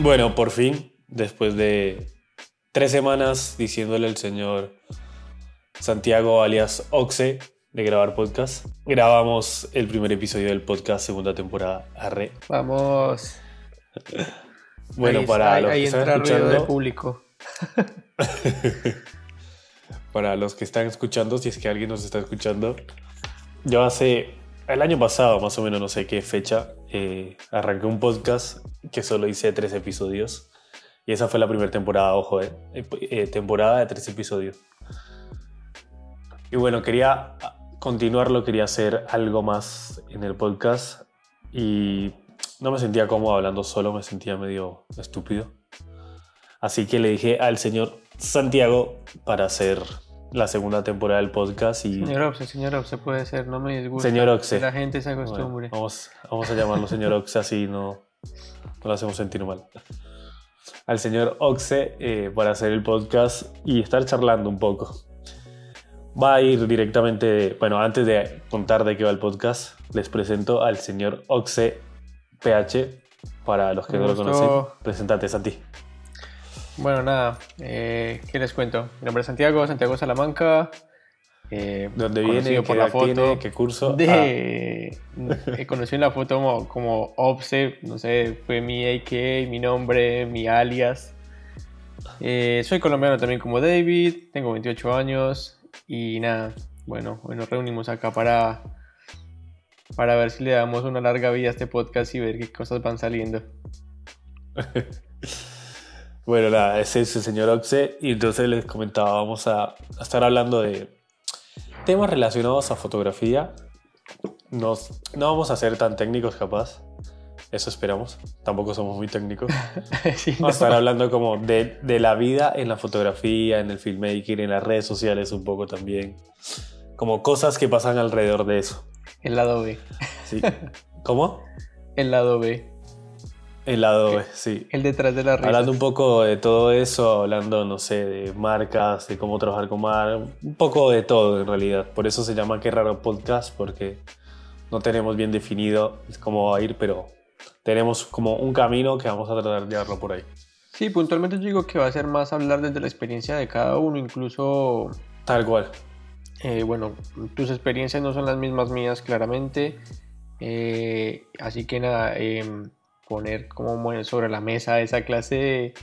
Bueno, por fin, después de tres semanas diciéndole al señor Santiago alias Oxe de grabar podcast, grabamos el primer episodio del podcast segunda temporada. Arre. Vamos. Bueno, Ahí- para ahí- los ahí que están ruido de escuchando, público. para los que están escuchando, si es que alguien nos está escuchando, yo hace el año pasado, más o menos, no sé qué fecha, eh, arranqué un podcast que solo hice tres episodios. Y esa fue la primera temporada, ojo, eh, eh, temporada de tres episodios. Y bueno, quería continuarlo, quería hacer algo más en el podcast. Y no me sentía cómodo hablando solo, me sentía medio estúpido. Así que le dije al señor Santiago para hacer la segunda temporada del podcast y Señor Oxe, señor Oxe puede ser, no me disgusta. Señor Oxe. Que La gente se Bueno, acostumbre. vamos, vamos a llamarlo señor Oxe así no, no lo hacemos sentir mal. Al señor Oxe eh, para hacer el podcast y estar charlando un poco. Va a ir directamente, bueno, antes de contar de qué va el podcast, les presento al señor Oxe PH. Para los que no lo conocen, presentate Santi. Bueno, nada, eh, ¿qué les cuento? Mi nombre es Santiago, Santiago Salamanca. Eh, ¿De dónde viene? ¿Qué por la edad tiene? foto. ¿Qué curso? Ah, De, he conocido en la foto como, como no sé, fue mi AK, mi nombre, mi alias. Eh, soy colombiano también como David, tengo 28 años y nada, bueno, hoy nos reunimos acá para, para ver si le damos una larga vida a este podcast y ver qué cosas van saliendo. Bueno, nada, ese es el señor Oxe. Y entonces les comentaba, vamos a, a estar hablando de temas relacionados a fotografía. Nos, no vamos a ser tan técnicos, capaz. Eso esperamos. Tampoco somos muy técnicos. Sí, Vamos a estar no. hablando como de, de la vida en la fotografía, en el filmmaking, en las redes sociales un poco también. Como cosas que pasan alrededor de eso. El lado B. ¿sí? ¿Cómo? El lado B. El lado B, sí. El detrás de la risa. Hablando un poco de todo eso, hablando, no sé, de marcas, de cómo trabajar con marcas, un poco de todo en realidad. Por eso se llama Qué raro podcast, porque no tenemos bien definido cómo va a ir, pero tenemos como un camino que vamos a tratar de llevarlo por ahí. Sí, puntualmente yo digo que va a ser más hablar desde la experiencia de cada uno, incluso, Tal cual. eh, bueno, tus experiencias no son las mismas mías claramente, eh, así que nada, em, poner como sobre la mesa esa clase de,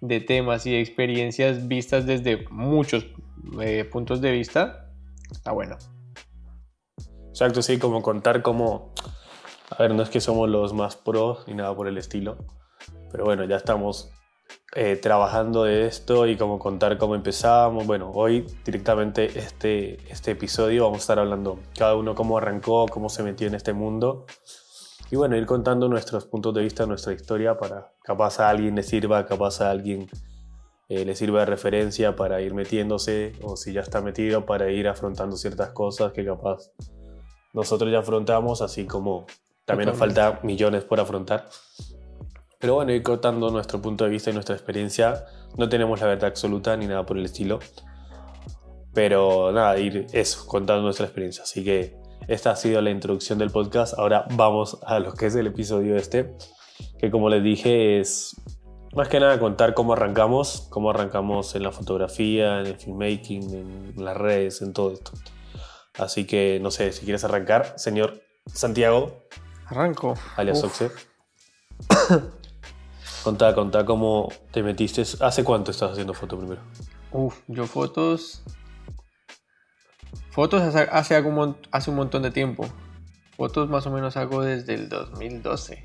de temas y de experiencias vistas desde muchos eh, puntos de vista, está bueno. Exacto, sí, como contar cómo... A ver, no es que somos los más pros ni nada por el estilo, pero bueno, ya estamos eh, trabajando de esto y como contar cómo empezamos. Bueno, hoy directamente este, este episodio vamos a estar hablando cada uno cómo arrancó, cómo se metió en este mundo y bueno, ir contando nuestros puntos de vista, nuestra historia para capaz a alguien le sirva, capaz a alguien eh, le sirva de referencia para ir metiéndose o si ya está metido para ir afrontando ciertas cosas que capaz nosotros ya afrontamos, así como también nos falta millones por afrontar. Pero bueno, ir contando nuestro punto de vista y nuestra experiencia. No tenemos la verdad absoluta ni nada por el estilo. Pero nada, ir eso, contando nuestra experiencia. Así que esta ha sido la introducción del podcast. Ahora vamos a lo que es el episodio este. Que como les dije es más que nada contar cómo arrancamos. Cómo arrancamos en la fotografía, en el filmmaking, en las redes, en todo esto. Así que no sé, si quieres arrancar, señor Santiago, Arranco. alias. Oxe. Contá, contá cómo te metiste. ¿Hace cuánto estás haciendo foto primero? Uf, yo fotos. Fotos hace, hace, un mon- hace un montón de tiempo. Fotos más o menos hago desde el 2012.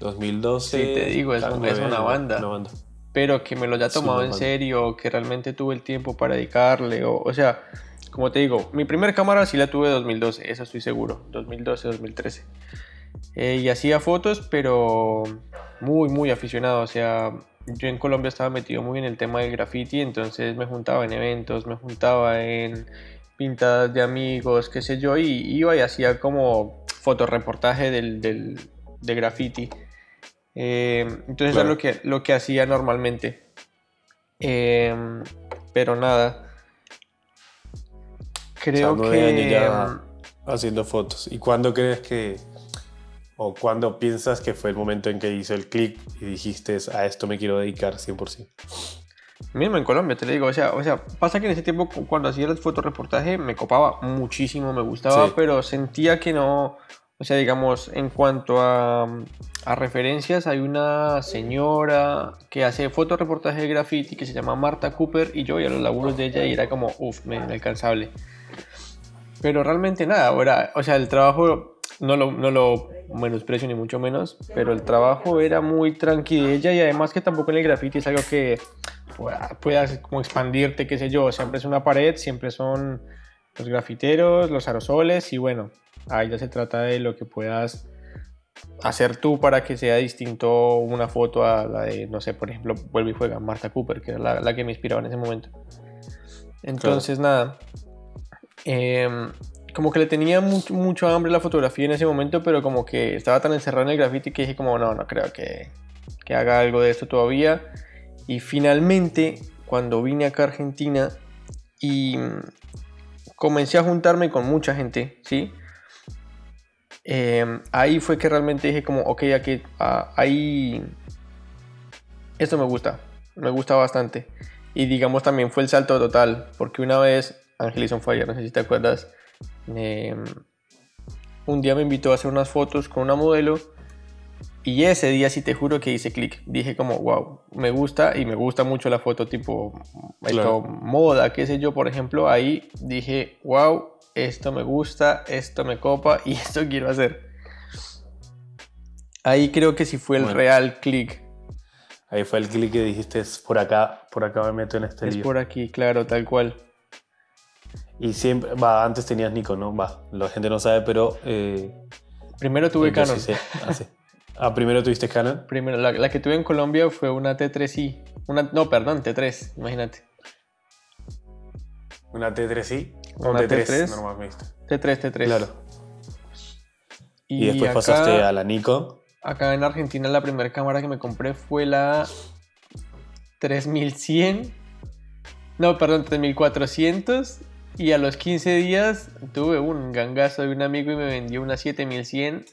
2012. Sí, te digo, es una banda. Una banda. Pero que me lo haya tomado en banda. serio, que realmente tuve el tiempo para dedicarle. O, o sea, como te digo, mi primer cámara sí la tuve en 2012, eso estoy seguro. 2012, 2013. Eh, y hacía fotos, pero muy, muy aficionado. O sea, yo en Colombia estaba metido muy en el tema del graffiti, entonces me juntaba en eventos, me juntaba en pintadas de amigos, qué sé yo, y iba y hacía como fotoreportaje del, del, de graffiti. Eh, entonces Claro. eso es lo que, lo que hacía normalmente. Eh, pero nada. Creo nueve que... años ya haciendo fotos. ¿Y cuándo crees que, o cuándo piensas que fue el momento en que hizo el clic y dijiste a esto me quiero dedicar 100%? Mismo en Colombia, te lo digo. O sea, o sea, pasa que en ese tiempo, cu- cuando hacía el fotoreportaje, me copaba muchísimo, me gustaba, Sí. pero sentía que no. O sea, digamos, en cuanto a, a referencias, hay una señora que hace fotoreportaje de graffiti que se llama Marta Cooper y yo veía los laburos de ella y era como, uff, inalcanzable. Pero realmente nada, ahora, o sea, el trabajo no lo, no lo menosprecio ni mucho menos, pero el trabajo era muy tranqui de ella y además que tampoco en el graffiti es algo que pueda- puedas como expandirte, qué sé yo, siempre es una pared, siempre son los grafiteros, los aerosoles y bueno, ahí ya se trata de lo que puedas hacer tú para que sea distinto una foto a la de, no sé, por ejemplo, vuelve y juega Marta Cooper, que era la, la que me inspiraba en ese momento. Entonces, nada, em, como que le tenía mucho, mucho hambre la fotografía en ese momento, pero como que estaba tan encerrado en el graffiti que dije como, no, no creo que, que haga algo de esto todavía. Y finalmente, cuando vine acá a Argentina y mm, comencé a juntarme con mucha gente, ¿sí? Eh, ahí fue que realmente dije como, ok, aquí, ah, ahí, esto me gusta, me gusta bastante. Y digamos también fue el salto total, porque una vez, Angelison Fire, no sé si te acuerdas, eh, un día me invitó a hacer unas fotos con una modelo y ese día sí te juro que hice clic. Dije como, wow, me gusta y me gusta mucho la foto tipo esto, Claro. moda, qué sé yo, por ejemplo. Ahí dije, wow, esto me gusta, esto me copa y esto quiero hacer. Ahí creo que sí fue el Bueno. real clic. Ahí fue el clic que dijiste, es por acá, por acá me meto en este Es lío. por aquí, claro, tal cual. Y siempre, va, antes tenías Nikon, ¿no? Va, la gente no sabe, pero... Eh, Primero tuve Canon. sí sé, ah. Ah, primero tuviste Canon. Primero, la, la que tuve en Colombia fue una T3i. Una, no, perdón, T3, imagínate. Una T3i. o Una T3, T3. normal me diste. T3, T3. Claro. Y, después acá- pasaste a la Nikon. Acá en Argentina la primera cámara que me compré fue la 3100. No, perdón, 3400. Y a los 15 días tuve un gangazo de un amigo y me vendió una 7100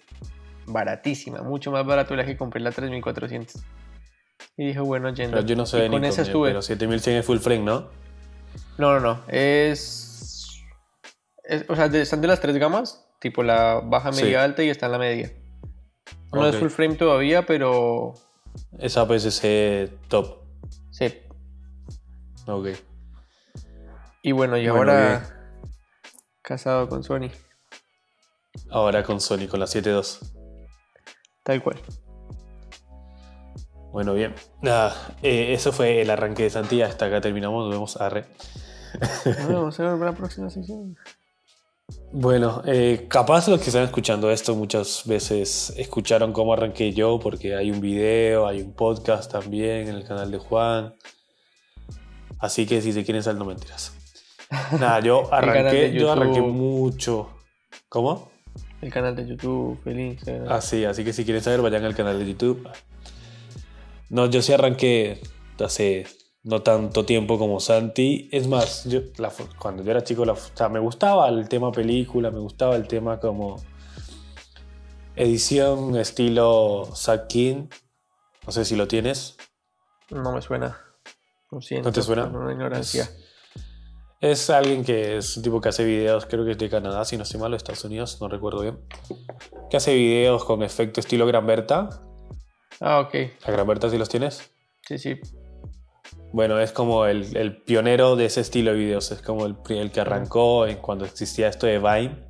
baratísima, mucho más barato de la que compré la 3400. Y dije, bueno, yendo. Pero yo no sé de con Nikon, esa estuve. pero 7100 es full frame, ¿no? No, no, no. Es... es- o sea, de- están de las tres gamas. Tipo la baja, media, Sí. alta y está en la media. No es Ok. full frame todavía, pero... Es APS-C top. Sí. Ok. Y bueno, y Bueno, ahora... Casado con Sony. Ahora con Sony, con la 7.2. Tal cual. Bueno, bien. Nada, eh, eso fue el arranque de Santi. Hasta acá terminamos. Nos vemos. Arre. Nos vemos en la próxima sesión. Bueno, eh, capaz los que están escuchando esto muchas veces escucharon cómo arranqué yo, porque hay un video, hay un podcast también en el canal de Juan. Así que si se quieren saber, no mentiras. Nada, yo arranqué, yo arranqué mucho. ¿Cómo? El canal de YouTube, el Instagram. Ah, sí, así que si quieren saber, vayan al canal de YouTube. No, yo sí arranqué hace no tanto tiempo como Santi. Es más, yo, la cuando yo era chico, la, fo- o sea, me gustaba el tema película, me gustaba el tema como edición estilo Zack King. No sé si lo tienes. No me suena. Lo siento. ¿No te suena? Una ignorancia. Es alguien que es un tipo que hace videos, creo que es de Canadá, si no estoy mal, o Estados Unidos, no recuerdo bien. Que hace videos con efecto estilo Gran Berta. Ah, ok. ¿La Gran Berta si los tienes? Sí, sí. Bueno, es como el, el pionero de ese estilo de videos. Es como el, el que arrancó en cuando existía esto de Vine.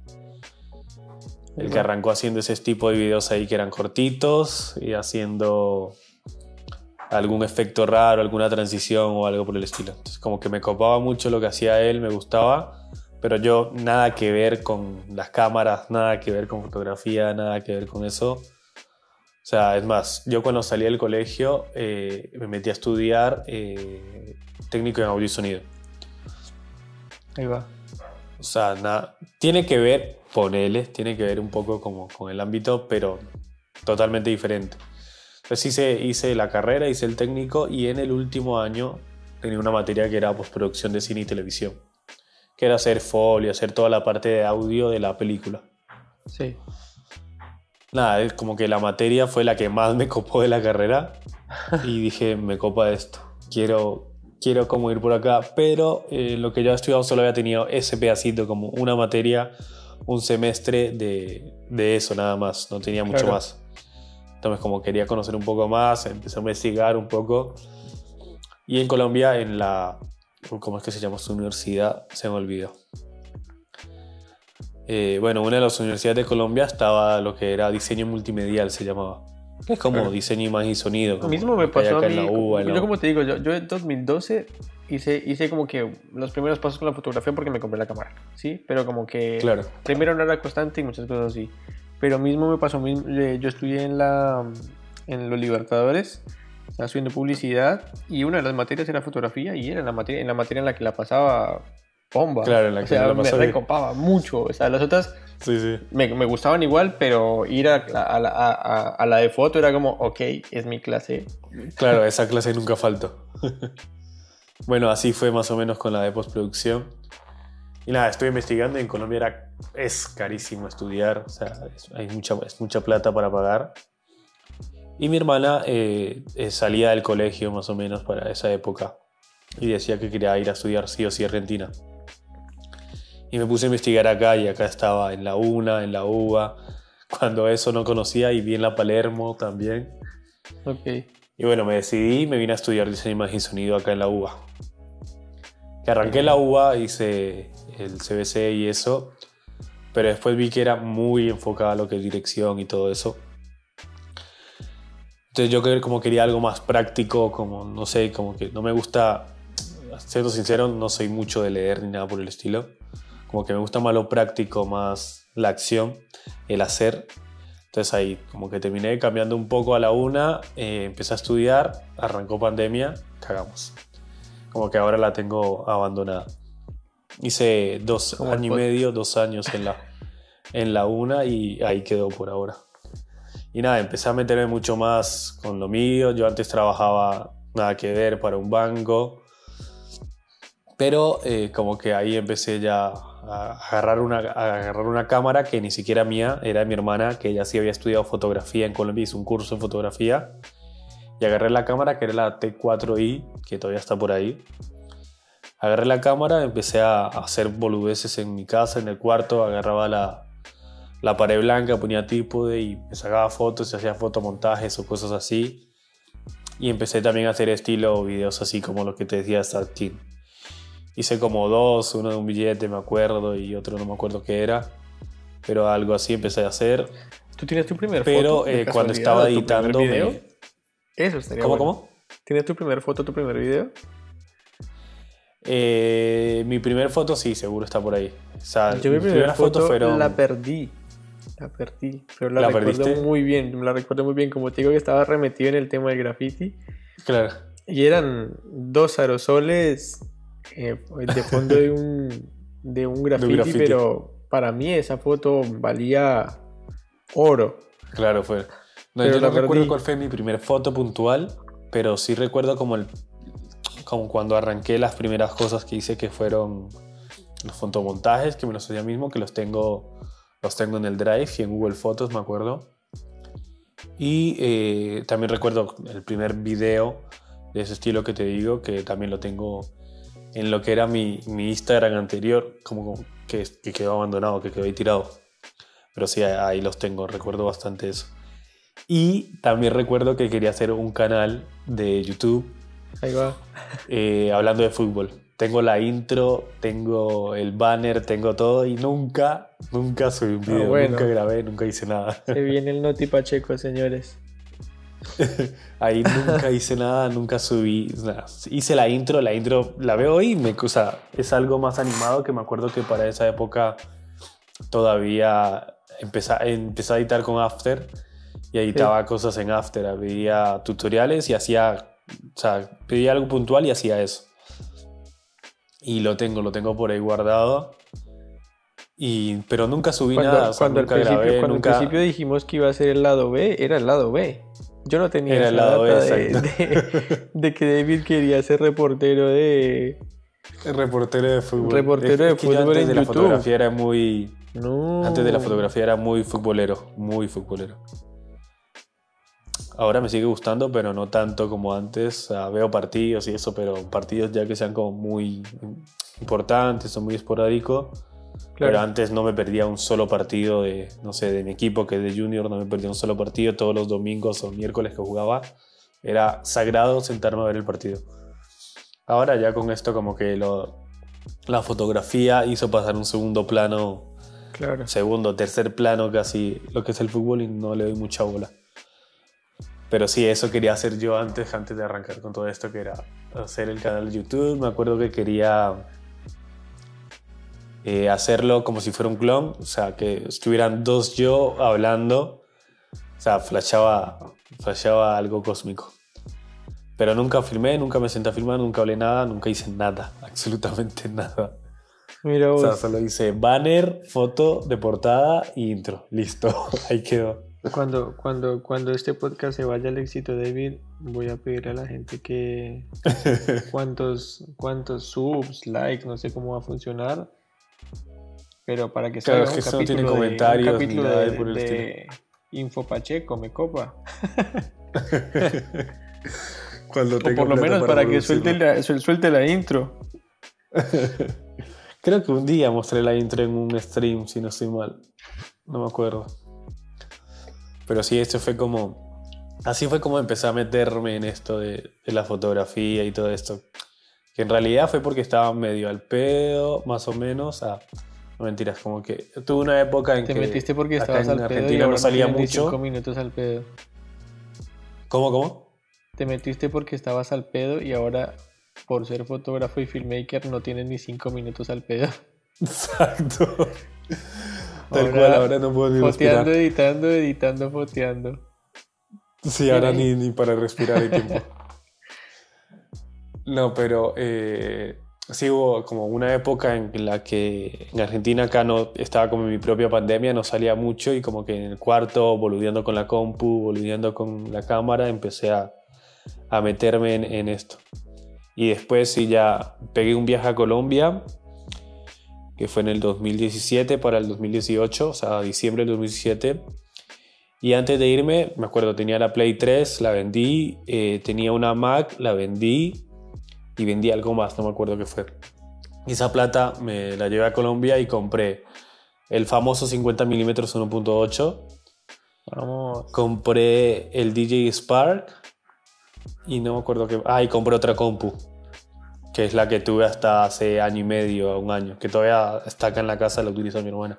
El que arrancó haciendo ese tipo de videos ahí que eran cortitos y haciendo algún efecto raro, alguna transición o algo por el estilo. Entonces, como que me copaba mucho lo que hacía él, me gustaba, pero yo nada que ver con las cámaras, nada que ver con fotografía, nada que ver con eso. O sea, es más, yo cuando salí del colegio eh, me metí a estudiar eh, técnico en audio y sonido. Ahí va. O sea, nada, tiene que ver, ponele, tiene que ver un poco como con el ámbito, pero totalmente diferente. Entonces hice, hice la carrera, hice el técnico y en el último año tenía una materia que era postproducción de cine y televisión. que era hacer folio, hacer toda la parte de audio de la película. Sí. Nada, es como que la materia fue la que más me copó de la carrera y dije, me copa esto, quiero, quiero como ir por acá, pero eh, lo que yo he estudiado solo había tenido ese pedacito como una materia, un semestre de, de eso nada más, no tenía mucho Claro. más. Entonces como quería conocer un poco más, empecé a investigar un poco y en Colombia en la, ¿cómo es que se llama su universidad? Se me olvidó. Eh, bueno, una de las universidades de Colombia estaba lo que era diseño multimedial, se llamaba. Es como Claro. diseño imagen y sonido. Lo mismo me pasó a mí. en la yo como te digo, yo, yo en 2012 hice, hice como que los primeros pasos con la fotografía porque me compré la cámara, ¿sí? Pero como que Claro. primero no era constante y muchas cosas así. Pero mismo me pasó, yo estudié en, la, en los Libertadores, estaba estudiando publicidad y una de las materias era fotografía y era en la materia en la, materia en la que la pasaba bomba. Claro, en la o que sea, la me recopaba mucho. O sea, las otras Sí, sí. me, me gustaban igual, pero ir a, a- a- a la de foto era como, ok, es mi clase. Claro, esa clase nunca faltó. bueno, así fue más o menos con la de postproducción. Y nada, estoy investigando y en Colombia era, es carísimo estudiar, o sea, es, hay mucha, es mucha plata para pagar. Y mi hermana eh, eh, salía del colegio más o menos para esa época y decía que quería ir a estudiar sí o sí a Argentina. Y me puse a investigar acá y acá estaba en la UNA, en la UBA, cuando eso no conocía y vi en la Palermo también. Ok. Y bueno, me decidí y me vine a estudiar diseño, imagen y sonido acá en la UBA. Que arranqué en la UBA, hice el CBC y eso, pero después vi que era muy enfocada a lo que es dirección y todo eso. Entonces yo como quería algo más práctico, como no sé, como que no me gusta, siendo sincero, no soy mucho de leer ni nada por el estilo. Como que me gusta más lo práctico, más la acción, el hacer. Entonces ahí como que terminé cambiando un poco a la una, eh, empecé a estudiar, arrancó pandemia, cagamos. Como que ahora la tengo abandonada. Hice dos años y medio, dos años en la, en la una y ahí quedó por ahora. Y nada, empecé a meterme mucho más con lo mío. Yo antes trabajaba nada que ver para un banco. Pero eh, como que ahí empecé ya a agarrar, una, a agarrar una cámara que ni siquiera mía, era de mi hermana, que ella sí había estudiado fotografía en Colombia, hizo un curso en fotografía. Y agarré la cámara, que era la T4i, que todavía está por ahí. Agarré la cámara, empecé a hacer boludeces en mi casa, en el cuarto, agarraba la, la pared blanca, ponía trípode y me sacaba fotos, y hacía fotomontajes o cosas así. Y empecé también a hacer estilo videos así como lo que te decía King. Hice como dos, uno de un billete, me acuerdo, y otro no me acuerdo qué era. Pero algo así empecé a hacer. ¿Tú tienes tu primer Pero foto? de eh, cuando estaba editando... video? me- Eso estaría ¿Cómo, bueno. cómo? ¿Tienes tu primer foto, tu primer video? Eh, mi primer foto sí, seguro está por ahí. O sea, Yo mi primera foto fueron... la perdí. La perdí. Pero la, ¿La recuerdo perdiste? muy bien. La recuerdo muy bien. Como te digo que estaba remetido en el tema del graffiti. Claro. Y eran dos aerosoles eh, de fondo de un, de un graffiti, graffiti. pero para mí esa foto valía oro. Claro, fue. No, Pero yo no recuerdo perdí. cuál fue mi primer foto puntual, pero sí recuerdo como el como cuando arranqué las primeras cosas que hice que fueron los fotomontajes, que me los hacía mismo, que los tengo los tengo en el Drive y en Google Fotos, me acuerdo. Y eh, también recuerdo el primer video de ese estilo que te digo, que también lo tengo en lo que era mi, mi Instagram anterior, como que, que quedó abandonado, que quedó ahí tirado. Pero sí, ahí los tengo, recuerdo bastante eso. Y también recuerdo que quería hacer un canal de YouTube Ahí va. eh, hablando de fútbol. Tengo la intro, tengo el banner, tengo todo y nunca, nunca subí un video, Ah, bueno. nunca grabé, nunca hice nada. Se viene el Noti Pacheco, señores. Ahí nunca hice nada, nunca subí nada. Hice la intro, la intro la veo hoy me, o sea, es algo más animado que me acuerdo que para esa época todavía empecé, empecé a editar con After y editaba cosas en After, había tutoriales y hacía, o sea, pedía algo puntual y hacía eso. Y lo tengo, lo tengo por ahí guardado. Y, pero nunca subí Cuando, nada, o sea, cuando, al nunca principio, grabé, cuando al nunca... principio dijimos que iba a ser el lado B, era el lado B. Yo no tenía Era el esa lado B, de, de- de que David quería ser reportero de, Reportero de fútbol. Reportero de Es que yo fútbol antes en de la YouTube. fotografía era muy. No. Antes de la fotografía era muy futbolero, muy futbolero. Ahora me sigue gustando, pero no tanto como antes. Veo partidos y eso, pero partidos ya que sean como muy importantes o muy esporádicos. Claro. Pero antes no me perdía un solo partido de, no sé, de mi equipo que es de Junior, no me perdía un solo partido todos los domingos o miércoles que jugaba. Era sagrado sentarme a ver el partido. Ahora ya con esto como que lo, la fotografía hizo pasar un segundo plano Claro. segundo, tercer plano casi lo que es el fútbol y no le doy mucha bola. Pero sí, eso quería hacer yo antes, antes de arrancar con todo esto, que era hacer el canal de YouTube. Me acuerdo que quería eh, hacerlo como si fuera un clon, o sea, que estuvieran dos yo hablando. O sea, flashaba, flashaba algo cósmico. Pero nunca filmé, nunca me senté a filmar, nunca hablé nada, nunca hice nada, absolutamente nada. Mira O vos. sea, solo hice banner, foto de portada y intro. Listo, ahí quedó. Cuando, cuando, cuando este podcast se vaya al éxito, David, voy a pedirle a la gente que cuántos, cuántos subs, likes, no sé cómo va a funcionar. Pero para que Claro, salga es un que eso no tiene capítulo de- un comentarios ni capítulo nada de, por el de Info Pacheco, me copa. Cuando O por lo menos para que suelte la, suel- suelte la intro. Creo que un día mostré la intro en un stream, si no estoy mal. No me acuerdo. Pero sí, esto fue como. Así fue como empecé a meterme en esto de, de la fotografía y todo esto. Que en realidad fue porque estaba medio al pedo, más o menos. Ah, no mentiras, como que tuve una época en Te que. metiste porque estabas al pedo y Argentina no salía mucho. cinco minutos al pedo. ¿Cómo, cómo? Te metiste porque estabas al pedo y ahora por ser fotógrafo y filmmaker no tienes ni cinco minutos al pedo. Exacto. Tal Ahora, cual, ahora no puedo ni respirar. Foteando, editando, editando, foteando. Sí, ahora ni, ni para respirar hay tiempo. No, pero eh, sí hubo como una época en la que en Argentina acá no estaba como en mi propia pandemia, no salía mucho y como que en el cuarto, boludeando con la compu, boludeando con la cámara, empecé a, a meterme en, en esto. Y después sí ya pegué un viaje a Colombia, que fue en el 2017 para el 2018, o sea, diciembre del 2017. Y antes de irme, me acuerdo, tenía la Play 3, la vendí, eh, tenía una Mac, la vendí y vendí algo más, no me acuerdo qué fue. Y esa plata me la llevé a Colombia y compré el famoso 50 mm 1.8, Vamos. compré el DJ Spark y no me acuerdo qué. Ah, y compré otra compu, que es la que tuve hasta hace año y medio, un año, que todavía está acá en la casa, la utiliza mi hermana.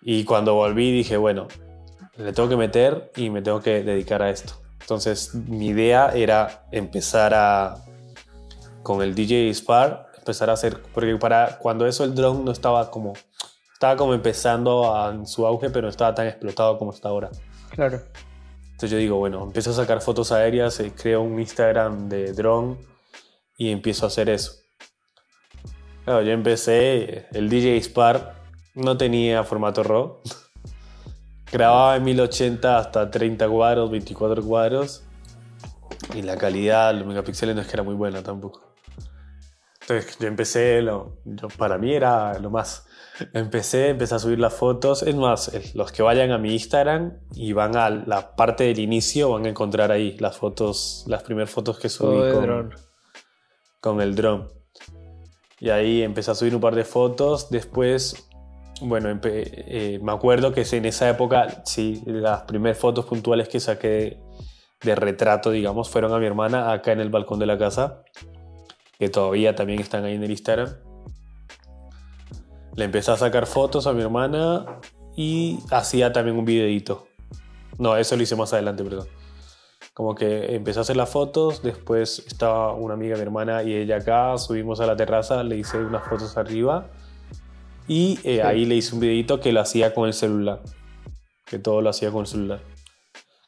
Y cuando volví dije, bueno, le tengo que meter y me tengo que dedicar a esto. Entonces mi idea era empezar a, con el DJ Spark, empezar a hacer, porque para cuando eso el drone no estaba como, estaba como empezando a- en su auge, pero no estaba tan explotado como está ahora. Claro. Entonces yo digo, bueno, empiezo a sacar fotos aéreas, eh, creo un Instagram de drone y empiezo a hacer eso. Claro, yo empecé, el DJ Spark no tenía formato RAW. Grababa en 1080 hasta 30 cuadros, 24 cuadros. Y la calidad, los megapíxeles no es que era muy buena tampoco. Entonces yo empecé, lo, yo- para mí era lo más. Empecé, empecé a subir las fotos. Es más, los que vayan a mi Instagram y van a la parte del inicio van a encontrar ahí las fotos, las primeras fotos que subí Todo de con, dron. Con el dron. Y ahí empecé a subir un par de fotos. Después, bueno, eh, me acuerdo que en esa época, sí, las primeras fotos puntuales que saqué de, de retrato, digamos, fueron a mi hermana acá en el balcón de la casa, que todavía también están ahí en el Instagram. Le empecé a sacar fotos a mi hermana y hacía también un videito. No, eso lo hice más adelante, perdón. Como que empecé a hacer las fotos, después estaba una amiga, mi hermana y ella acá, subimos a la terraza, le hice unas fotos arriba y eh, ahí le hice un videito que lo hacía con el celular, que todo lo hacía con el celular,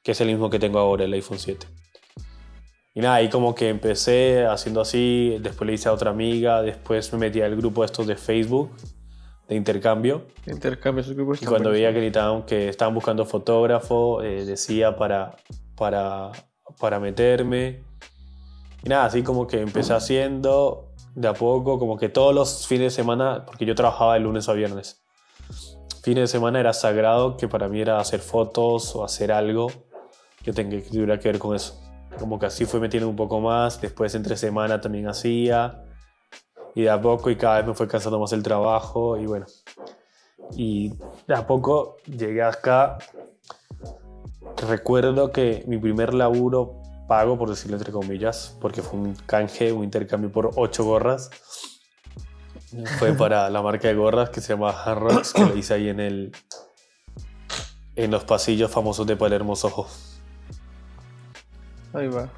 que es el mismo que tengo ahora, el iPhone 7. Y nada, ahí como que empecé haciendo así, después le hice a otra amiga, después me metí al grupo estos de Facebook, de intercambio, Intercambio esos grupos. y cuando veía que, necesitaban, que estaban buscando fotógrafo, eh, decía para, para, para meterme. Y nada, así como que empecé haciendo. de a poco, como que todos los fines de semana, porque yo trabajaba de lunes a viernes, fines de semana era sagrado que para mí era hacer fotos o hacer algo que, tuviera que ver con eso. Como que así fue metiendo un poco más, después entre semana también hacía, y de a poco y cada vez me fue cansando más el trabajo, y bueno. Y de a poco llegué acá. Recuerdo que mi primer laburo pago, por decirlo entre comillas, porque fue un canje, un intercambio por ocho gorras. Fue para la marca de gorras que se llama Harrods, que lo hice ahí en el en los pasillos famosos de Palermo Soho. Ahí va.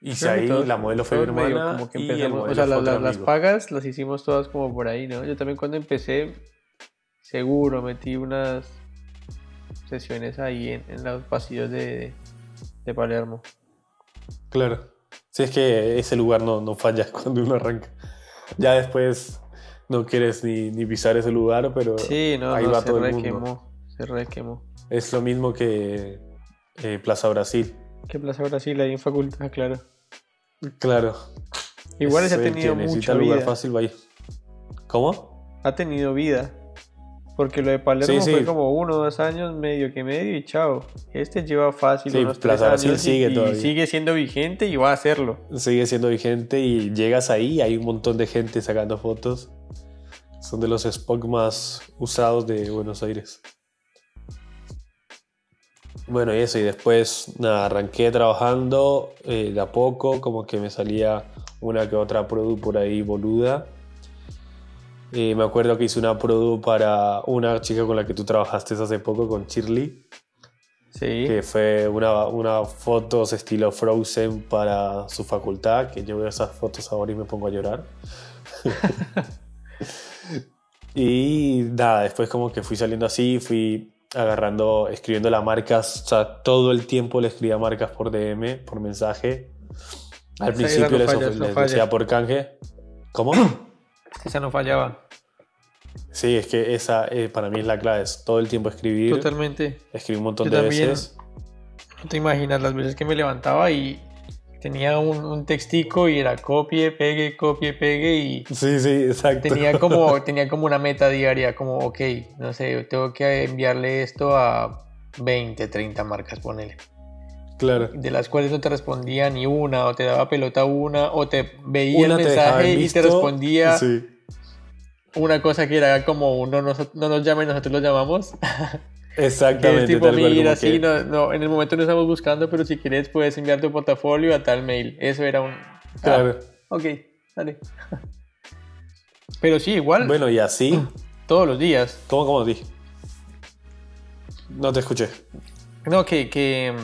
Y que ahí todos- la modelo fue mi hermana como que empezamos- modelo o sea, la- la- las pagas las hicimos todas como por ahí, ¿no? Yo también cuando empecé, seguro metí unas sesiones ahí en, en los pasillos de, de Palermo. Claro. Si es que ese lugar no, no falla cuando uno arranca. Ya después no quieres ni, ni pisar ese lugar, pero Sí, no, ahí no, va se todo el mundo. requemó, se requemó. Es lo mismo que eh, Plaza Brasil. ¿Qué Plaza Brasil ahí en facultad? Claro. Claro. Igual ese ha tenido que necesita mucha lugar vida. fácil, vaya. ¿Cómo? Ha tenido vida. Porque lo de Palermo Sí, fue sí. como uno o dos años, medio que medio y chao. Este lleva fácil Sí, unos Plaza tres Brasil años y- sigue y todavía. sigue siendo vigente y va a hacerlo. Sigue siendo vigente y llegas ahí, hay un montón de gente sacando fotos. Son de los spots más usados de Buenos Aires. Bueno, y eso, y después nada, arranqué trabajando eh, de a poco, como que me salía una que otra produ por ahí boluda. Eh, me acuerdo que hice una produ para una chica con la que tú trabajaste hace poco, con Shirley, Sí. que fue una, una fotos estilo Frozen para su facultad, que yo veo esas fotos ahora y me pongo a llorar. y nada, después como que fui saliendo así, fui agarrando, escribiendo las marcas, o sea, todo el tiempo le escribía marcas por DM, por mensaje. Al Esa- principio no les, falla, ofre- esa no les falla. decía por canje. ¿Cómo? Esa no fallaba. Sí, es que esa eh, para mí es la clave, es todo el tiempo escribir. Totalmente. Escribí un montón Yo de veces. No te imaginas las veces que me levantaba y tenía un, un textico y era copie, pegue, copie, pegue y Sí, sí, exacto. tenía como, tenía como una meta diaria, como, ok, no sé, tengo que enviarle esto a 20, 30 marcas, ponele. Claro. De las cuales no te respondía ni una, o te daba pelota una, o te veía Una el mensaje en y te respondía Sí, una cosa que era como, no nos, no nos llamen, nosotros lo llamamos. Que es exactamente. tipo, mira, sí, que- no, no, en el momento no estamos buscando, pero si quieres puedes enviar tu portafolio a tal mail. Eso era un... ah, Claro. ok, dale. Pero sí, igual, Bueno, y así. todos los días. ¿Cómo, cómo dije? No te escuché. No, que, que,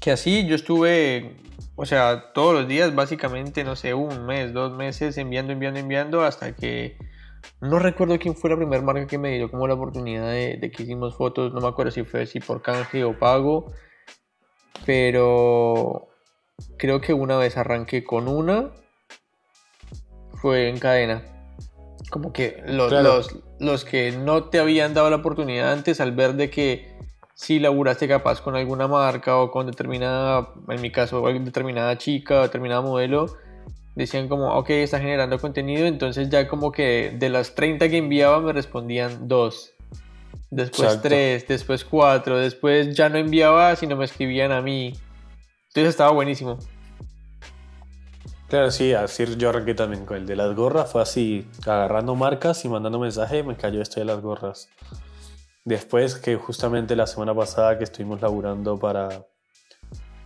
que así yo estuve, o sea, todos los días, básicamente, no sé, un mes, dos meses, enviando, enviando, enviando, hasta que no recuerdo quién fue la primera marca que me dio como la oportunidad de, de que hicimos fotos, no me acuerdo si fue si por canje o pago, pero creo que una vez arranqué con una, fue en cadena. Como que los, Claro. los, los que no te habían dado la oportunidad antes al ver de que si laburaste capaz con alguna marca o con determinada, en mi caso, determinada chica determinada modelo, decían como, ok, está generando contenido, entonces ya como que de las 30 que enviaba me respondían dos, después Exacto. tres, después cuatro, después ya no enviaba, sino me escribían a mí. Entonces estaba buenísimo. Claro, sí, así yo arranqué también con el de las gorras. Fue así, agarrando marcas y mandando mensajes, me cayó esto de las gorras. Después que justamente la semana pasada que estuvimos laburando para,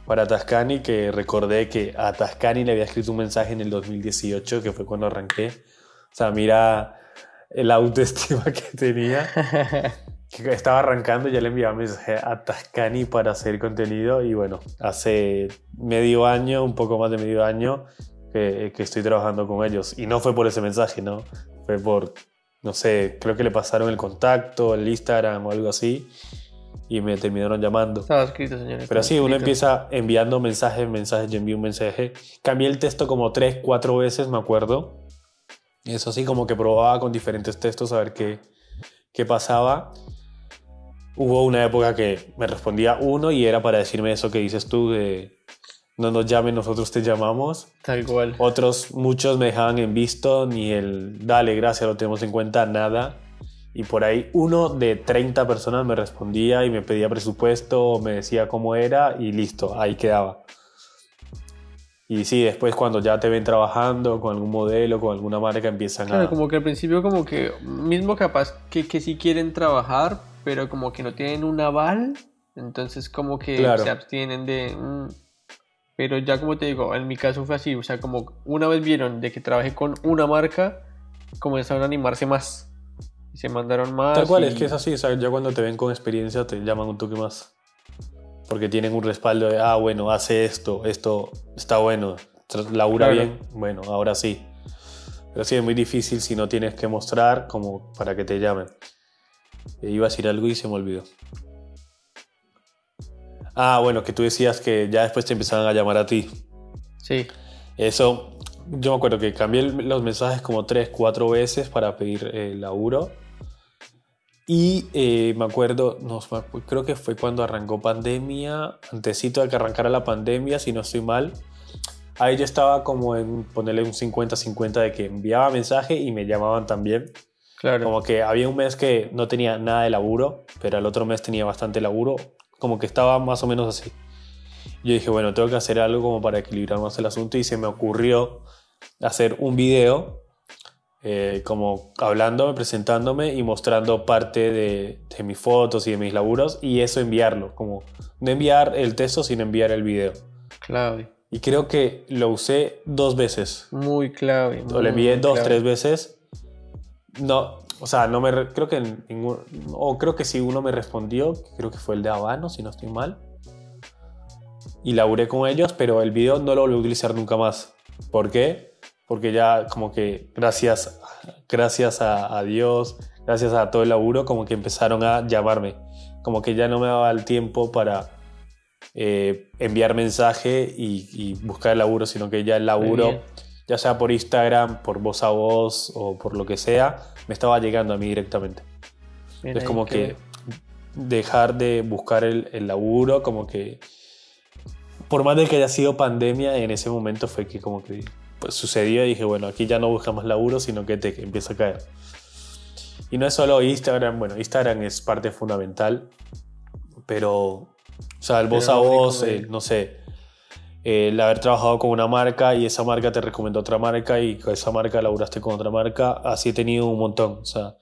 para Tascani, que recordé que a Tascani le había escrito un mensaje en el 2018, que fue cuando arranqué. O sea, mira el autoestima que tenía. que estaba arrancando, ya le enviaba mensaje a Tascani para hacer contenido y bueno, hace medio año, un poco más de medio año, que, que estoy trabajando con ellos. Y no fue por ese mensaje, ¿no? Fue por, no sé, creo que le pasaron el contacto, el Instagram o algo así y me terminaron llamando. Estaba escrito, señores. Pero sí, uno empieza enviando mensajes, mensajes, yo envío un mensaje. Cambié el texto como tres, cuatro veces, me acuerdo. Eso sí, como que probaba con diferentes textos a ver qué, qué pasaba. Hubo una época que me respondía uno y era para decirme eso que dices tú de, no nos llamen, nosotros te llamamos. Tal cual. Otros, muchos me dejaban en visto, ni el dale, gracias, lo tenemos en cuenta, nada. Y por ahí uno de 30 personas me respondía y me pedía presupuesto, me decía cómo era y listo, ahí quedaba. Y sí, después cuando ya te ven trabajando con algún modelo, con alguna marca, empiezan Claro, a... como que al principio como que, mismo capaz que, que sí quieren trabajar, pero como que no tienen un aval, entonces como que Claro. se abstienen de... mm. Pero ya como te digo, en mi caso fue así, o sea, como una vez vieron de que trabajé con una marca, comenzaron a animarse más. Y se mandaron más. Tal cual, y- es que es así, o sea, ya cuando te ven con experiencia te llaman un toque más. Porque tienen un respaldo de, ah, bueno, hace esto, esto está bueno, labura Claro. bien, bueno, ahora sí. Pero sí, es muy difícil si no tienes que mostrar como para que te llamen. Eh, iba a decir algo y se me olvidó. Ah, bueno, que tú decías que ya después te empezaban a llamar a ti. Sí, Eso, yo me acuerdo que cambié los mensajes como tres, cuatro veces para pedir eh, laburo. Y eh, me acuerdo, no, creo que fue cuando arrancó pandemia, antesito de que arrancara la pandemia, si no estoy mal. Ahí yo estaba como en ponerle un 50-50 de que enviaba mensaje y me llamaban también. claro. Como que había un mes que no tenía nada de laburo, pero el otro mes tenía bastante laburo. Como que estaba más o menos así. Yo dije, bueno, tengo que hacer algo como para equilibrar más el asunto y se me ocurrió hacer un video eh, como hablándome, presentándome y mostrando parte de, de mis fotos y de mis laburos y eso enviarlo, como no enviar el texto, sino enviar el video. Clave. Y creo que lo usé dos veces. Muy clave. O le muy, envié muy dos, clave. tres veces. No, o sea, no me re- creo que ningún, o creo que si uno me respondió, creo que fue el de Habano, si no estoy mal. Y laburé con ellos, pero el video no lo volví a utilizar nunca más. ¿Por qué? Porque ya como que gracias, gracias a, Dios, gracias a todo el laburo, como que empezaron a llamarme. Como que ya no me daba el tiempo para eh, enviar mensaje y, buscar el laburo, sino que ya el laburo. Ya sea por Instagram, por voz a voz o por lo que sea, me estaba llegando a mí directamente. Bien es como que clave. dejar de buscar el, el laburo, como que por más de que haya sido pandemia, en ese momento fue que como que pues, sucedió y dije, bueno, aquí ya no busca más laburo, sino que te empieza a caer. Y no es solo Instagram, bueno, Instagram es parte fundamental, pero, o sea, el voz a voz, el- no sé, el haber trabajado con una marca y esa marca te recomendó otra marca y con esa marca laburaste con otra marca, así he tenido un montón, o sea,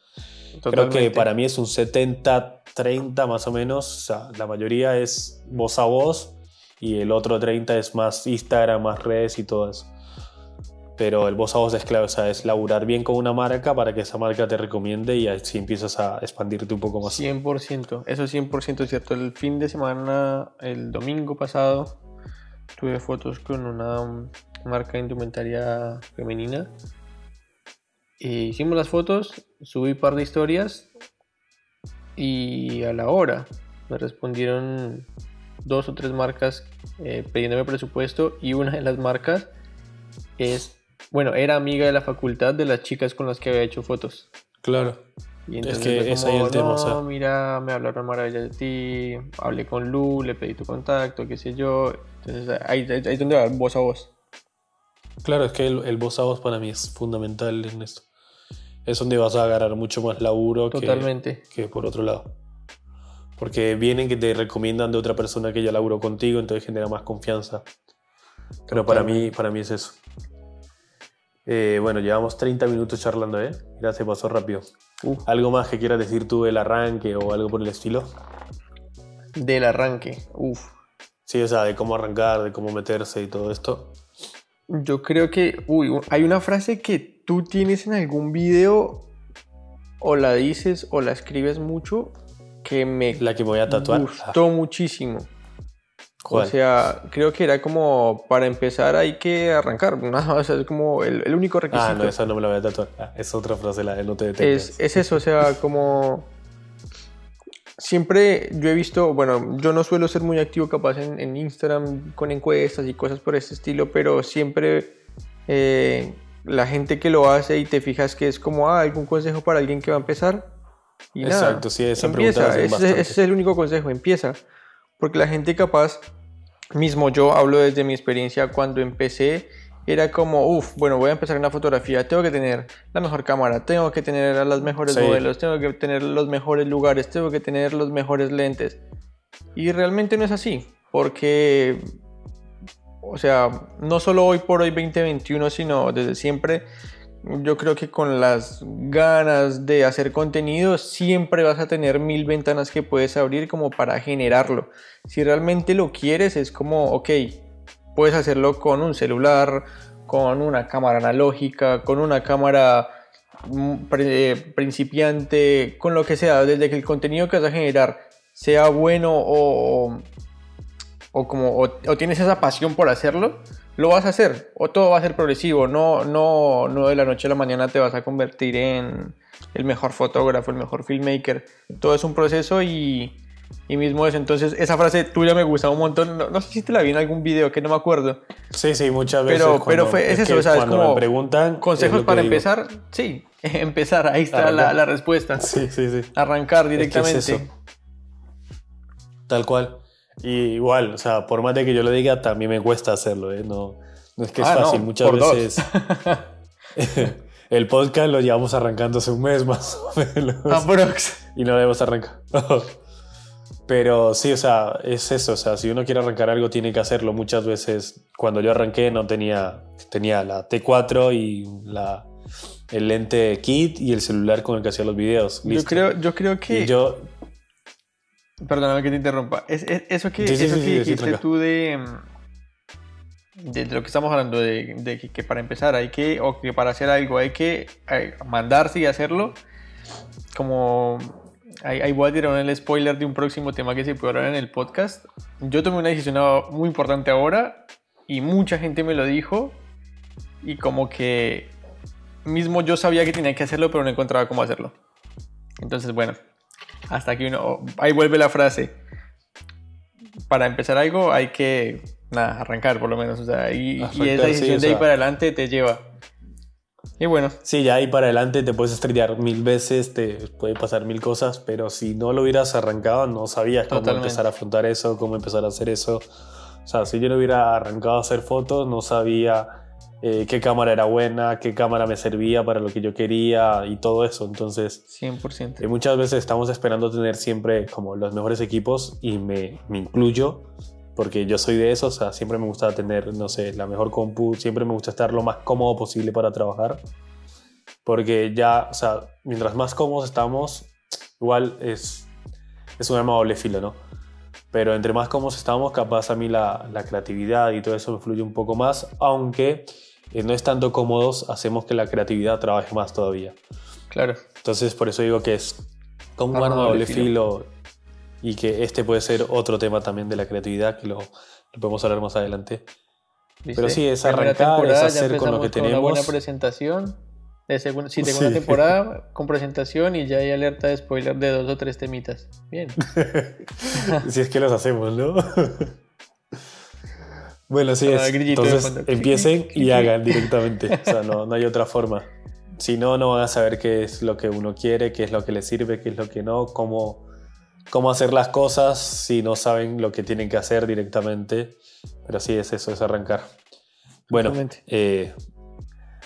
creo que Totalmente. para mí es un 70-30 más o menos, o sea, la mayoría es voz a voz y el otro 30 es más Instagram, más redes y todo eso. Pero el voz a voz es clave, o sea, es laburar bien con una marca para que esa marca te recomiende y así empiezas a expandirte un poco más. 100%, eso es 100% cierto. El fin de semana, el domingo pasado, tuve fotos con una marca de indumentaria femenina. E hicimos las fotos, subí un par de historias y a la hora me respondieron dos o tres marcas eh, pidiéndome presupuesto y una de las marcas es, bueno, era amiga de la facultad de las chicas con las que había hecho fotos. Claro. Y Es entonces que fue es ahí el tema, no, o sea. mira, me hablaron maravillas de ti, hablé con Lu, le pedí tu contacto, qué sé yo. Entonces ahí, ahí, ahí es donde va voz a voz. Claro, es que el, el voz a voz para mí es fundamental en esto. Es donde vas a agarrar mucho más laburo que, Totalmente. que por otro lado. Porque vienen que te recomiendan de otra persona que ya laburó contigo, entonces genera más confianza. Pero para mí, para mí es eso. Eh, bueno, llevamos 30 minutos charlando, ¿eh? Mira, se pasó rápido. ¿Algo más que quieras decir tú del arranque o algo por el estilo? del arranque. Uf. Sí, o sea, de cómo arrancar, de cómo meterse y todo esto. Yo creo que, uy, hay una frase que tú tienes en algún video o la dices o la escribes mucho que me La que voy a tatuar. gustó muchísimo. ¿Cuál? O sea, creo que era como para empezar hay que arrancar. ¿no? O sea, es como el, el único requisito. Ah, no, esa no me la voy a tatuar. Ah, es otra frase, la de no te detengas. es, es eso, o sea, como siempre yo he visto, bueno, yo no suelo ser muy activo capaz en, en Instagram con encuestas y cosas por ese estilo, pero siempre eh, la gente que lo hace y te fijas que es como, ah, algún consejo para alguien que va a empezar. Y nada, Exacto, sí, esa pregunta empieza, ese, bastante. ese es el único consejo, empieza. Porque la gente capaz mismo yo hablo desde mi experiencia cuando empecé, era como, uff, bueno, voy a empezar en la fotografía, tengo que tener la mejor cámara, tengo que tener a los mejores Sí. modelos, tengo que tener los mejores lugares, tengo que tener los mejores lentes. Y realmente no es así, porque, o sea, no solo hoy por hoy 2021, sino desde siempre, yo creo que con las ganas de hacer contenido siempre vas a tener mil ventanas que puedes abrir como para generarlo. Si realmente lo quieres es como, ok, puedes hacerlo con un celular, con una cámara analógica, con una cámara mm, eh, principiante, con lo que sea, desde que el contenido que vas a generar sea bueno o, o como o tienes esa pasión por hacerlo, lo vas a hacer. O todo va a ser progresivo. No, no, no de la noche a la mañana te vas a convertir en el mejor fotógrafo, el mejor filmmaker. Todo es un proceso y, y mismo eso. Entonces, esa frase tuya me gusta un montón. No, no sé si te la vi en algún video que no me acuerdo. Sí, sí, muchas veces. Pero- cuando- pero fue- es que eso, o sea, es cuando como me preguntan. es Consejos para digo. empezar. Sí, empezar. Ahí está la, la respuesta. Sí, sí, sí. Arrancar Es que es directamente. eso. Tal cual. Y igual, o sea, por más de que yo lo diga, también me cuesta hacerlo, ¿eh? No, no es que es Ah, no, fácil. Muchas veces. el podcast lo llevamos arrancando hace un mes más o menos. Aprox. y no lo hemos arrancado. Pero sí, o sea, es eso. O sea, si uno quiere arrancar algo, tiene que hacerlo. Muchas veces, cuando yo arranqué, no tenía. Tenía la T4 y la, el lente kit y el celular con el que hacía los videos. Yo creo, yo creo que. Y yo, Perdóname que te interrumpa. Es, es- eso que, Sí, eso sí, que sí, dijiste tú de, mm, de lo que estamos hablando, de, de que, que para empezar hay que, o que para hacer algo hay que eh, mandarse y hacerlo, como ahí, ahí voy a tirar el spoiler de un próximo tema que se puede hablar en el podcast. Yo tomé una decisión muy importante ahora y mucha gente me lo dijo y como que mismo yo sabía que tenía que hacerlo, pero no encontraba cómo hacerlo. Entonces, bueno, hasta aquí uno. Ahí vuelve la frase. Para empezar algo hay que. Nada, arrancar por lo menos. O sea, y, y esa sí, decisión de ahí para adelante te lleva. Y bueno, Sí, ya ahí para adelante te puedes estrellar mil veces, te puede pasar mil cosas, pero si no lo hubieras arrancado, no sabías cómo Totalmente. empezar a afrontar eso, cómo empezar a hacer eso. O sea, si yo no hubiera arrancado a hacer fotos, no sabía eh, qué cámara era buena, qué cámara me servía para lo que yo quería y todo eso. Entonces, 100%. eh, muchas veces estamos esperando tener siempre como los mejores equipos y me, me incluyo porque yo soy de esos, o sea, siempre me gusta tener, no sé, la mejor compu, siempre me gusta estar lo más cómodo posible para trabajar, porque ya, o sea, mientras más cómodos estamos, igual es, es un arma doble filo, ¿no? Pero entre más cómodos estamos, capaz a mí la, la creatividad y todo eso me fluye un poco más, aunque eh, no es tanto cómodos, hacemos que la creatividad trabaje más todavía. Claro. Entonces, por eso digo que es como un Arma doble filo y que este puede ser otro tema también de la creatividad que lo, lo podemos hablar más adelante. ¿viste? Pero sí, es arrancar, es hacer con lo que Una buena tenemos. presentación. De segunda, sí, segunda Sí. temporada con presentación y ya hay alerta de spoiler de dos o tres temitas. Bien. si es que los hacemos, ¿no? bueno, sí es. Entonces empiecen y hagan directamente. O sea, no, no hay otra forma. Si no, no van a saber qué es lo que uno quiere, qué es lo que les sirve, qué es lo que no, cómo, cómo hacer las cosas si no saben lo que tienen que hacer directamente. Pero sí, es eso, es arrancar. Bueno, eh,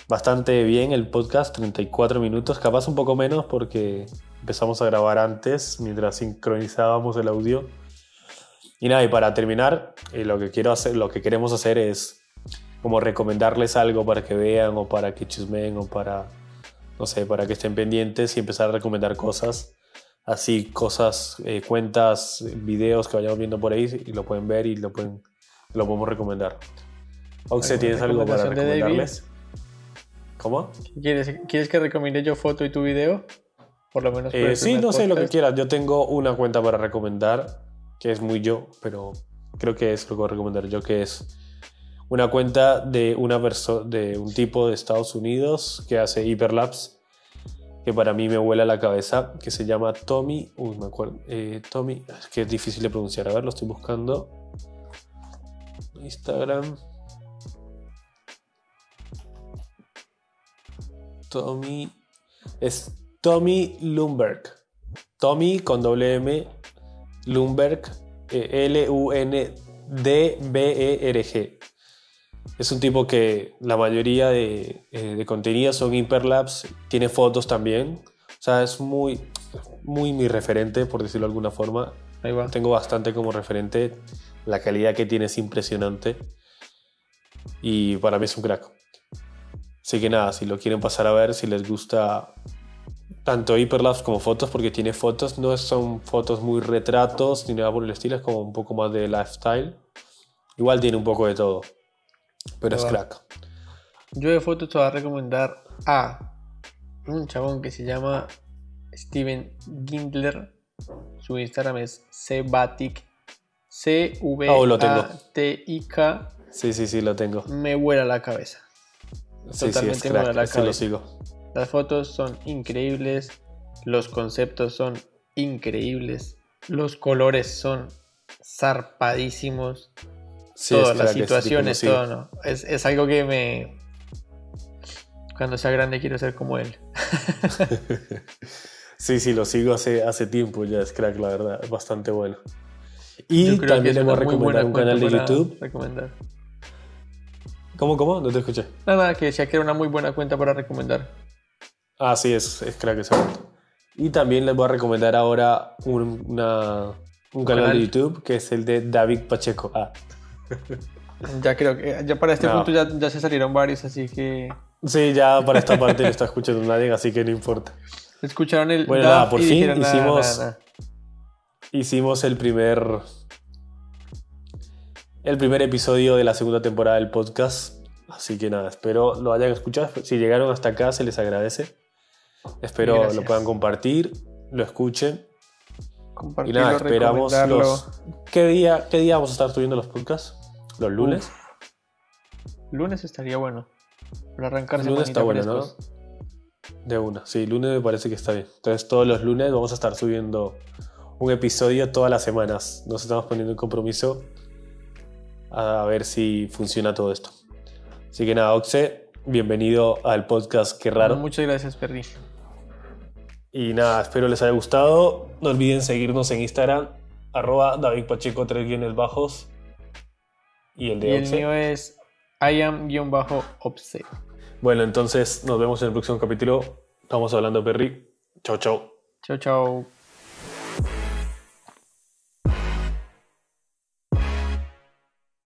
bastante bien el podcast, 34 minutos, capaz un poco menos porque empezamos a grabar antes mientras sincronizábamos el audio. Y nada, y para terminar, eh, lo que quiero hacer, lo que queremos hacer es como recomendarles algo para que vean o para que chismeen o para, no sé, para que estén pendientes y empezar a recomendar cosas. Así, cosas, eh, cuentas, videos que vayamos viendo por ahí y lo pueden ver y lo, pueden, lo podemos recomendar. Oxe, ¿Alguna ¿tienes algo para recomendarles? ¿Cómo? ¿Quieres, ¿Quieres que recomiende yo foto y tu video? Por lo menos. por Eh, sí, no sé, lo que quieras. Yo tengo una cuenta para recomendar, que es muy yo, pero creo que es lo que voy a recomendar yo, que es una cuenta de, una de un tipo de Estados Unidos que hace hiperlapse, que para mí me vuela la cabeza, que se llama Tommy, uy, me acuerdo, eh, Tommy, es que es difícil de pronunciar, a ver, lo estoy buscando. Instagram. Tommy. Es Tommy Lumberg. Tommy con doble M. Lumberg. eh, DBERG. Es un tipo que la mayoría de, eh, de contenidos son Hyperlapse, tiene fotos también. O sea, es muy, muy mi referente, por decirlo de alguna forma. Ahí va. Tengo bastante como referente. La calidad que tiene es impresionante. Y para mí es un crack. Así que nada, si lo quieren pasar a ver, si les gusta tanto Hyperlapse como fotos, porque tiene fotos, no son fotos muy retratos ni nada por el estilo, es como un poco más de lifestyle. Igual tiene un poco de todo, pero es crack. Yo de fotos te voy a recomendar a un chabón que se llama Steven Gindler. Su Instagram es cbatic. Oh, lo tengo. C-V-A-T-I-K. Sí, sí, sí, lo tengo. Me vuela la cabeza. Sí, sí, es Totalmente crack, la ese lo sigo. Las fotos son increíbles. Los conceptos son increíbles. Los colores son zarpadísimos. Sí, Todas las tipo situaciones, todo, ¿no? Es, es algo que me. Cuando sea grande quiero ser como él. Sí, sí, lo sigo hace, hace tiempo ya, es crack, la verdad, es bastante bueno. Y también le voy a recomendar un canal de YouTube. Recomendar. ¿Cómo, cómo? No te escuché. Nada, nada, que decía que era una muy buena cuenta para recomendar. Ah, sí, es, es crack ese momento. Y también les voy a recomendar ahora un, una- un canal, canal. de YouTube que es el de David Pacheco. Ah, Ya creo que ya para este No. punto ya, ya se salieron varios, así que sí, ya para esta parte no está escuchando nadie, así que no importa. escucharon el Bueno, nada, por fin nada, hicimos- nada, nada. Hicimos el primer. El primer episodio de la segunda temporada del podcast. Así que nada, espero lo hayan escuchado. Si llegaron hasta acá, se les agradece. Espero Gracias. lo puedan compartir, lo escuchen. Y nada, esperamos los. ¿Qué día, ¿Qué día vamos a estar subiendo los podcasts? ¿Los lunes? Lunes estaría bueno. Para arrancar lunes está bueno, ¿no? De una. Sí, lunes me parece que está bien. Entonces, todos los lunes vamos a estar subiendo un episodio todas las semanas. Nos estamos poniendo en compromiso a ver si funciona todo esto. Así que nada, Oxe, bienvenido al podcast Qué Raro. Muchas gracias, Perry. Y nada, espero les haya gustado. No olviden seguirnos en Instagram, arroba David Pacheco, tres guiones bajos. Y el Y de el Oxe. mío es iam-obse. Bueno, entonces nos vemos en el próximo capítulo. Estamos hablando, Perry. Chau, chau. Chao, chao.